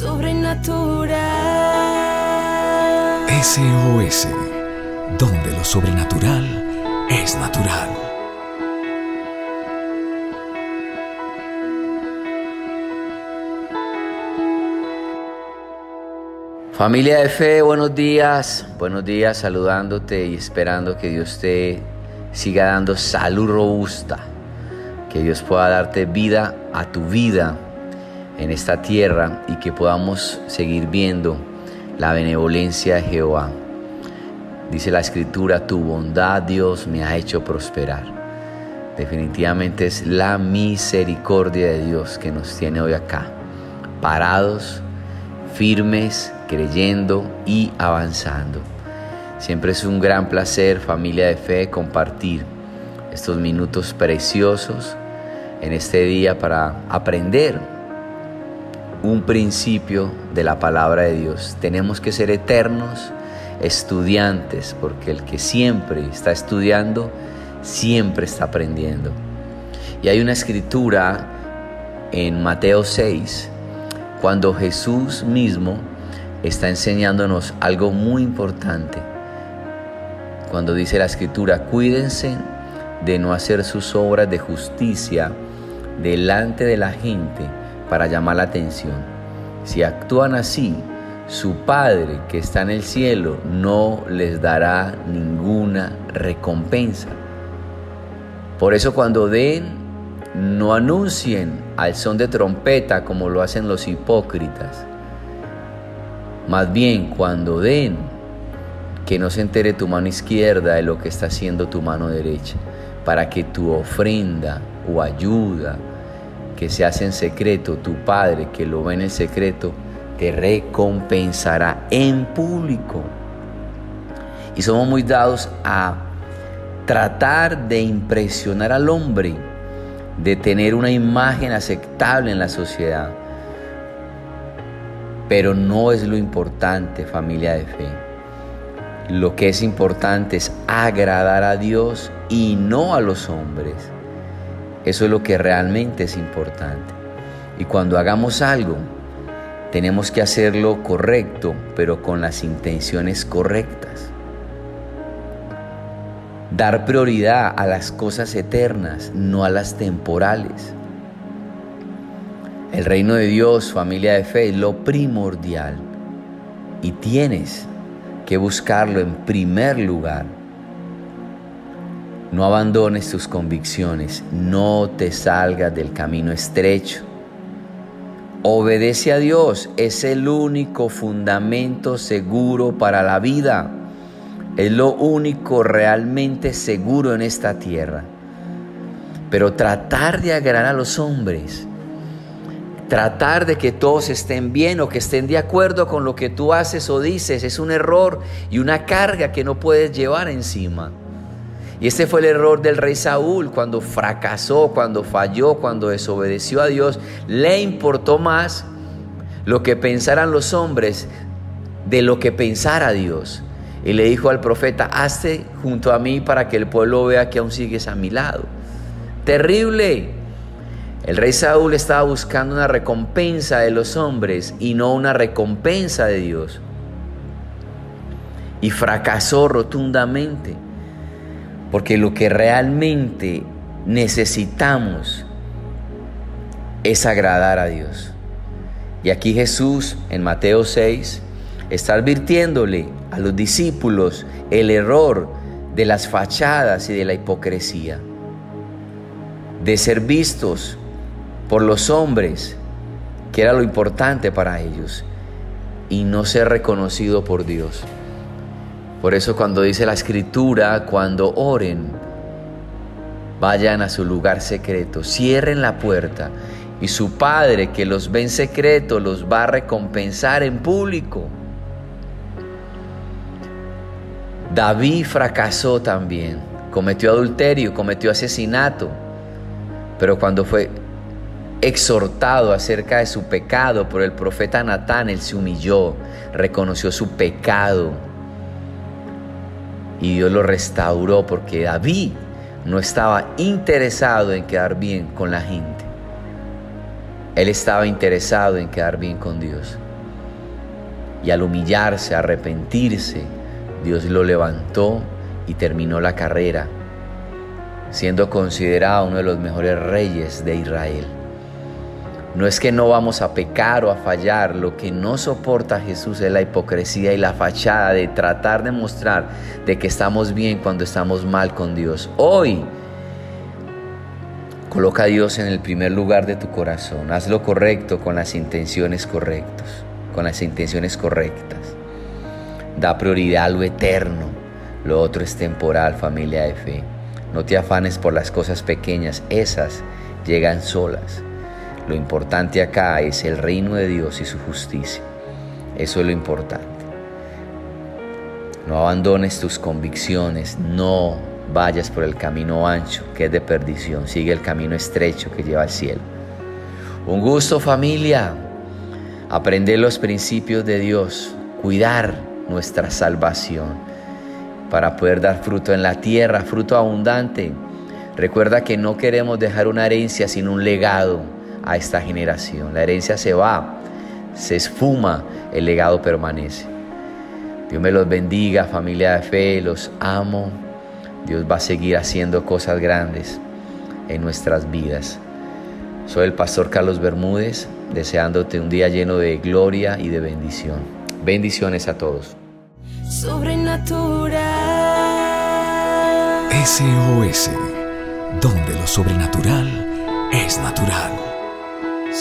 sobrenatural. SOS, donde lo sobrenatural es natural. Familia de fe, buenos días, buenos días, saludándote y esperando que Dios te siga dando salud robusta, que Dios pueda darte vida a tu vida en esta tierra y que podamos seguir viendo la benevolencia de Jehová. Dice la escritura, tu bondad Dios me ha hecho prosperar. Definitivamente es la misericordia de Dios que nos tiene hoy acá, parados, firmes, creyendo y avanzando. Siempre es un gran placer, familia de fe, compartir estos minutos preciosos en este día para aprender un principio de la palabra de Dios. Tenemos que ser eternos estudiantes, porque el que siempre está estudiando, siempre está aprendiendo. Y hay una escritura en Mateo 6, cuando Jesús mismo está enseñándonos algo muy importante. Cuando dice la escritura, cuídense de no hacer sus obras de justicia delante de la gente para llamar la atención. Si actúan así, su Padre que está en el cielo no les dará ninguna recompensa. Por eso cuando den, no anuncien al son de trompeta como lo hacen los hipócritas. Más bien cuando den, que no se entere tu mano izquierda de lo que está haciendo tu mano derecha, para que tu ofrenda o ayuda que se hace en secreto, tu Padre que lo ve en el secreto, te recompensará en público. Y somos muy dados a tratar de impresionar al hombre, de tener una imagen aceptable en la sociedad. Pero no es lo importante, familia de fe. Lo que es importante es agradar a Dios y no a los hombres. Eso es lo que realmente es importante. Y cuando hagamos algo, tenemos que hacerlo correcto, pero con las intenciones correctas. Dar prioridad a las cosas eternas, no a las temporales. El reino de Dios, familia de fe, es lo primordial. Y tienes que buscarlo en primer lugar. No abandones tus convicciones, no te salgas del camino estrecho. Obedece a Dios, es el único fundamento seguro para la vida. Es lo único realmente seguro en esta tierra. Pero tratar de agradar a los hombres, tratar de que todos estén bien o que estén de acuerdo con lo que tú haces o dices, es un error y una carga que no puedes llevar encima. Y este fue el error del rey Saúl cuando fracasó, cuando falló, cuando desobedeció a Dios. Le importó más lo que pensaran los hombres de lo que pensara Dios. Y le dijo al profeta, hazte junto a mí para que el pueblo vea que aún sigues a mi lado. Terrible. El rey Saúl estaba buscando una recompensa de los hombres y no una recompensa de Dios. Y fracasó rotundamente. Porque lo que realmente necesitamos es agradar a Dios. Y aquí Jesús en Mateo 6 está advirtiéndole a los discípulos el error de las fachadas y de la hipocresía, de ser vistos por los hombres, que era lo importante para ellos, y no ser reconocido por Dios. Por eso cuando dice la escritura, cuando oren, vayan a su lugar secreto, cierren la puerta y su Padre que los ve en secreto los va a recompensar en público. David fracasó también, cometió adulterio, cometió asesinato, pero cuando fue exhortado acerca de su pecado por el profeta Natán, él se humilló, reconoció su pecado y Dios lo restauró porque David no estaba interesado en quedar bien con la gente. Él estaba interesado en quedar bien con Dios. Y al humillarse, arrepentirse, Dios lo levantó y terminó la carrera, siendo considerado uno de los mejores reyes de Israel. No es que no vamos a pecar o a fallar, lo que no soporta Jesús es la hipocresía y la fachada de tratar de mostrar de que estamos bien cuando estamos mal con Dios. Hoy coloca a Dios en el primer lugar de tu corazón, haz lo correcto con las intenciones correctas, con las intenciones correctas. Da prioridad a lo eterno, lo otro es temporal, familia de fe. No te afanes por las cosas pequeñas, esas llegan solas. Lo importante acá es el reino de Dios y su justicia. Eso es lo importante. No abandones tus convicciones, no vayas por el camino ancho que es de perdición, sigue el camino estrecho que lleva al cielo. Un gusto familia, aprender los principios de Dios, cuidar nuestra salvación para poder dar fruto en la tierra, fruto abundante. Recuerda que no queremos dejar una herencia sin un legado a esta generación. La herencia se va, se esfuma, el legado permanece. Dios me los bendiga, familia de fe, los amo. Dios va a seguir haciendo cosas grandes en nuestras vidas. Soy el pastor Carlos Bermúdez, deseándote un día lleno de gloria y de bendición. Bendiciones a todos. Sobrenatural. SOS, donde lo sobrenatural es natural.